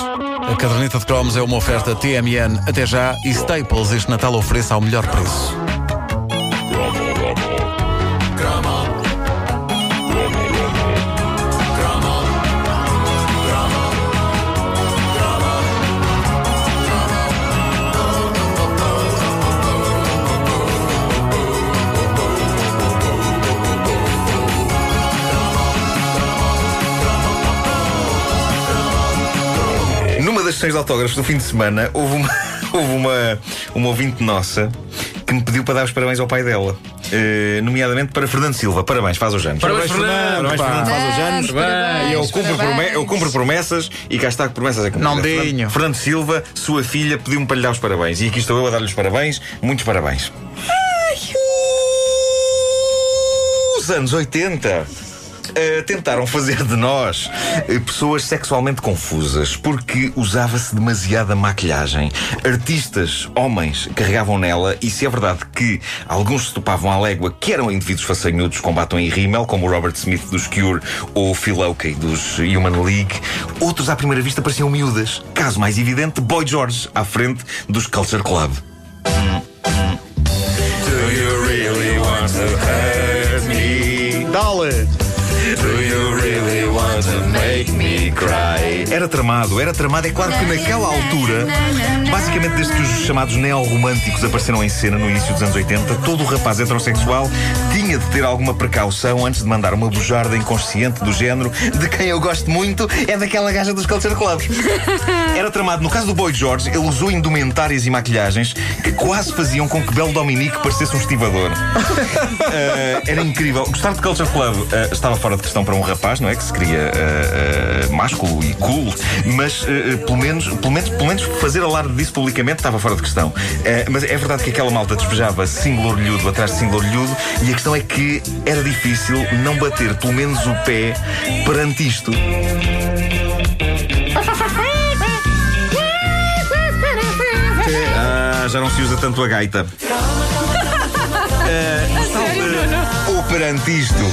A caderneta de cromos é uma oferta TMN até já e Staples este Natal ofereça ao melhor preço. Sessões de autógrafos do fim de semana, houve uma, houve uma, uma ouvinte nossa que me pediu para dar os parabéns ao pai dela. Eh, nomeadamente para Fernando Silva. Parabéns, faz os anos. Parabéns, Fernando, Parabéns, pá. Fernando, faz os anos. Parabéns, eu cumpro, parabéns. eu cumpro promessas e cá está que promessas é que Não Fernando- dinho. Fernando Silva, sua filha, pediu-me para lhe dar os parabéns. E aqui estou eu a dar-lhe os parabéns. Muitos parabéns. Os anos 80 eh, tentaram fazer de nós eh, pessoas sexualmente confusas porque usava-se demasiada maquilhagem. Artistas, homens, carregavam nela e se é verdade que alguns se topavam à légua que eram indivíduos façanhudos com batom e rímel, como o Robert Smith dos Cure ou Phil Oakey dos Human League, outros à primeira vista pareciam miúdas. Caso mais evidente, Boy George à frente dos Culture Club. Era tramado, era tramado. É claro que naquela altura, basicamente desde que os chamados neorromânticos apareceram em cena no início dos anos 80, todo o rapaz heterossexual tinha de ter alguma precaução antes de mandar uma bujarda inconsciente do género de quem eu gosto muito é daquela gaja dos Culture Clubs. Era tramado. No caso do Boy George, ele usou indumentárias e maquilhagens que quase faziam com que Belo Dominique parecesse um estivador. Uh, era incrível. Gostar de Culture Club uh, estava fora de questão para um rapaz, não é? Que se queria uh, uh, másculo e cool, mas uh, uh, pelo, menos, pelo, menos, pelo menos fazer alarde disso publicamente estava fora de questão. Uh, mas é verdade que aquela malta despejava single orlhudo atrás de single orlhudo e a questão é que era difícil não bater pelo menos o pé perante isto. Ah, já não se usa tanto a gaita. Ah, salve o perante isto.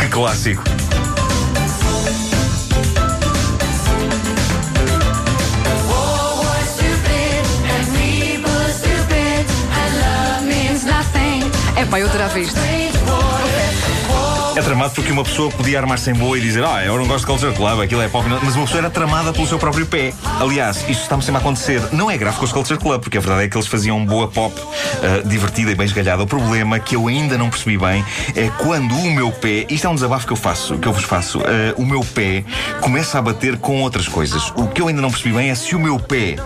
Que clássico. Eu adorava isto. É tramado porque uma pessoa podia armar-se em boa e dizer Ah, eu não gosto de Culture Club, aquilo é pop. Mas uma pessoa era tramada pelo seu próprio pé. Aliás, isto está-me sempre a acontecer. Não é grave com os Culture Club, porque a verdade é que eles faziam boa pop ah, divertida e bem esgalhada. O problema que eu ainda não percebi bem é quando o meu pé, isto é um desabafo que eu faço, que eu vos faço, ah, o meu pé começa a bater com outras coisas. O que eu ainda não percebi bem é se o meu pé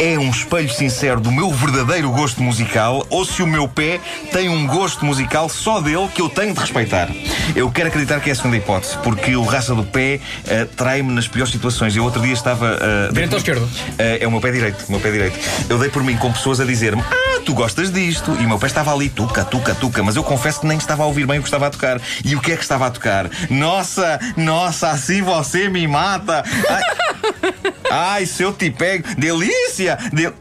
é um espelho sincero do meu verdadeiro gosto musical ou se o meu pé tem um gosto musical só dele que eu tenho de respeitar. Eu quero acreditar que é a segunda hipótese, porque o raça do pé eh, trai-me nas piores situações. Eu outro dia estava. eh, Direito ou esquerdo? eh, é o meu pé direito, o meu pé direito. Eu dei por mim com pessoas a dizer-me: Ah, tu gostas disto. E o meu pé estava ali, tuca, tuca, tuca. Mas eu confesso que nem estava a ouvir bem o que estava a tocar. E o que é que estava a tocar? Nossa, nossa, assim você me mata. Ai, ai se eu te pego. Delícia! Del...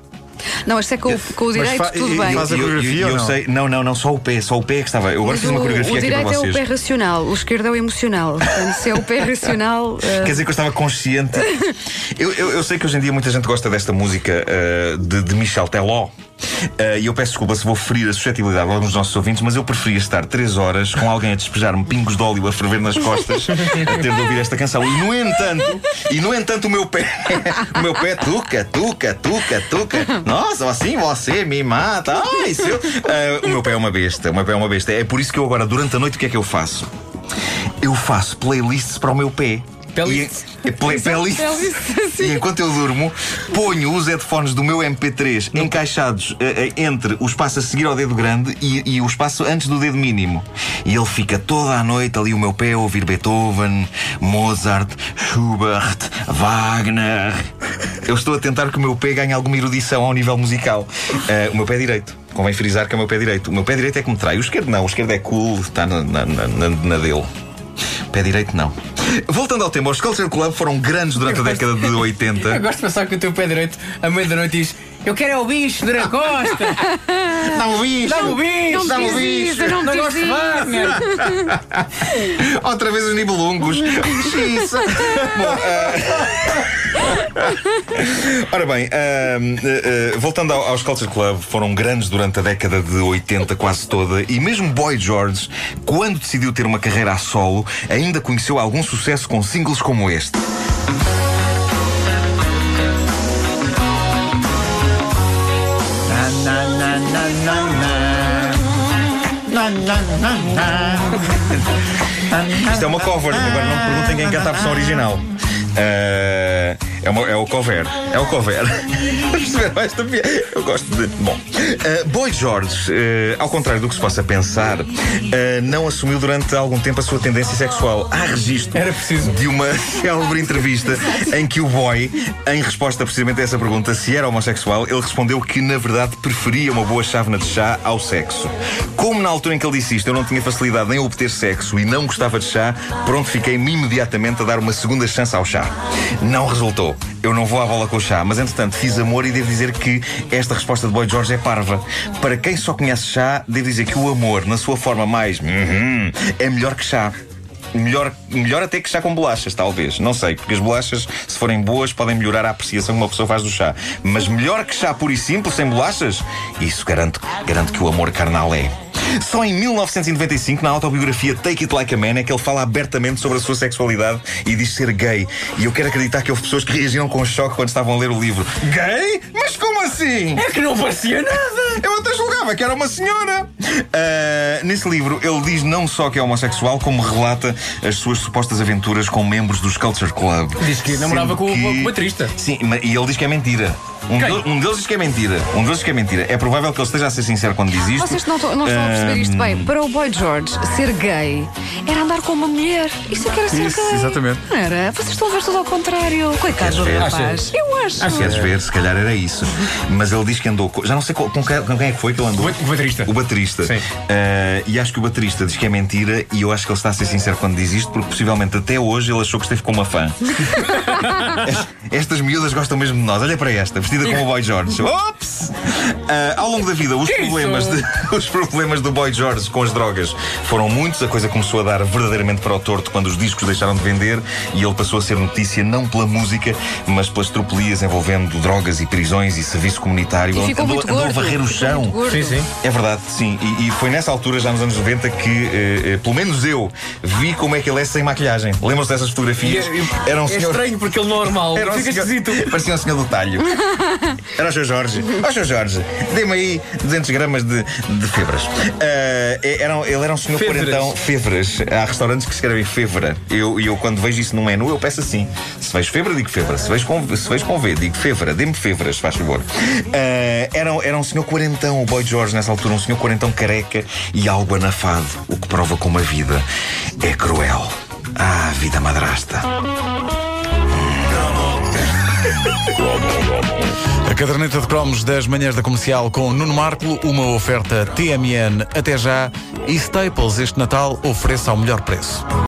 Não, isto é com, o- com o direito, fa- tudo e- bem. faz a Eu- eu- coreografia eu ou não? sei, não, não, não, só o pé, só o pé é que estava. Eu agora Mas fiz uma o, coreografia o aqui para direito é o vocês. pé racional, o esquerdo é o emocional. Portanto, se é o pé racional. eh, Quer dizer que eu estava consciente. eu, eu, eu sei que hoje em dia muita gente gosta desta música eh, de, de Michel Teló. Eh, E eu peço desculpa se vou ferir a suscetibilidade de alguns dos nossos ouvintes, mas eu preferia estar três horas com alguém a despejar-me pingos de óleo a ferver nas costas a ter de ouvir esta canção. E no entanto, e no entanto, o meu pé, o meu pé, tuca, tuca, tuca, tuca. Nossa, assim você me mata. Ai, seu. Eh, o meu pé é uma besta, o meu pé é uma besta. É por isso que eu agora, durante a noite, o que é que eu faço? Eu faço playlists para o meu pé. E. E enquanto eu durmo, ponho os headphones do meu MP3 encaixados eh, eh, entre o espaço a seguir ao dedo grande e, e o espaço antes do dedo mínimo. E ele fica toda a noite ali o meu pé a ouvir Beethoven, Mozart, Schubert, Wagner. Eu estou a tentar que o meu pé ganhe alguma erudição ao nível musical. Eh, o meu pé direito. Convém frisar que é o meu pé direito. O meu pé direito é que me trai. O esquerdo não. O esquerdo é cool, está na, na, na, na- na dele. Pé direito não. Voltando ao tema, os Culture Club foram grandes durante a década de 80. Eu gosto de pensar que o teu pé direito, à meia da noite, diz: Eu quero é o bicho de costa. Dá o bicho! Dá-me o bicho. Não o diz bicho! isso, não Não gosto de isso. Wagner. Outra vez os nibelungos. Bom, ah, Ora bem, ah, ah, ah, voltando ao- aos Culture Club, foram grandes durante a década de 80 quase toda e mesmo Boy George, quando decidiu ter uma carreira a solo, ainda conheceu algum sucesso com singles como este. Isto é uma cover, agora não me perguntem quem canta a versão original. Ah, é, uma- é o cover. É o cover. Esta piada? Eu gosto de. Bom. ah, Boy George, ah, ao contrário do que se possa pensar, ah, não assumiu durante algum tempo a sua tendência sexual. Há registro Era preciso. de uma célebre entrevista em que o boy, em resposta precisamente a essa pergunta se era homossexual, ele respondeu que na verdade preferia uma boa chávena de chá ao sexo. Como na altura em que ele disse isto eu não tinha facilidade em obter sexo e não gostava de chá, pronto, fiquei-me imediatamente a dar uma segunda chance ao chá. Não resultou. Eu não vou à bola com o chá, mas entretanto fiz amor e devo dizer que esta resposta de Boy George é parva. Para quem só conhece chá, devo dizer que o amor, na sua forma mais uhum, é melhor que chá. Melhor, melhor até que chá com bolachas, talvez. Não sei, porque as bolachas, se forem boas, podem melhorar a apreciação que uma pessoa faz do chá. Mas melhor que chá puro e simples, sem bolachas? Isso garanto, garanto que o amor carnal é. Só em 1995, na autobiografia Take It Like a Man, é que ele fala abertamente sobre a sua sexualidade e diz ser gay. E eu quero acreditar que houve pessoas que reagiram com choque quando estavam a ler o livro. Gay? Mas como assim? É que não parecia nada. Eu até julgava que era uma senhora. Ah, nesse livro, ele diz não só que é homossexual, como relata as suas supostas aventuras com membros dos Culture Club. Diz que namorava Sendo com o- que- com o baterista. Sim, e ele diz que é mentira. Um, del- um deles diz que é mentira. Um deles diz que é mentira. É provável que ele esteja a ser sincero quando diz isto. Vocês não, to- não estão a perceber isto bem. Para o Boy George, ser gay era andar com uma mulher. Isso é que era ser Isso, gay. exatamente. Não era? Vocês estão a ver tudo ao contrário. Coitado do ver? rapaz. Eu acho. Queres ver? Se calhar era isso. Mas ele diz que andou com. Já não sei com, com quem, com quem é que foi que ele andou. O baterista. O baterista. Sim. Ah, e acho que o baterista diz que é mentira e eu acho que ele está a ser sincero quando diz isto, porque possivelmente até hoje ele achou que esteve com uma fã. Es- Estas miúdas gostam mesmo de nós. Olha para esta, vestida como o Boy George. Ops! Ah, ao longo da vida, os problemas, de- os problemas do Boy George com as drogas foram muitos. A coisa começou a dar verdadeiramente para o torto quando os discos deixaram de vender e ele passou a ser notícia não pela música, mas pelas tropelias envolvendo drogas e prisões e serviço comunitário. E ficou andou, andou a varrer o chão. Sim, sim. É verdade, sim. E, e foi nessa altura, já nos anos 90, que, eh, eh, pelo menos eu, vi como é que ele é sem maquilhagem. Lembram-se dessas E fotografias? é, Era um é senhor. estranho porque ele normal. Era Fica senhor- esquisito. Parecia um senhor do talho. Era o seu Jorge. Ó, seu Jorge, dê-me aí 200 gramas de, de febras. Ah, era, ele era um senhor Febras. quarentão. Febras. Há restaurantes que escrevem febra. Eu, e eu, quando vejo isso no menu, eu peço assim: se vejo febra, digo febra. Se vejo com, se vejo com V, digo febra. Dê-me febras, faz favor. Ah, era, era um senhor quarentão, o Boy George, nessa altura, um senhor quarentão careca e algo anafado. O que prova como a vida é cruel. Ah, vida madrasta. A caderneta de cromos das manhãs da comercial com Nuno Marco, uma oferta TMN até já e Staples este Natal ofereça ao melhor preço.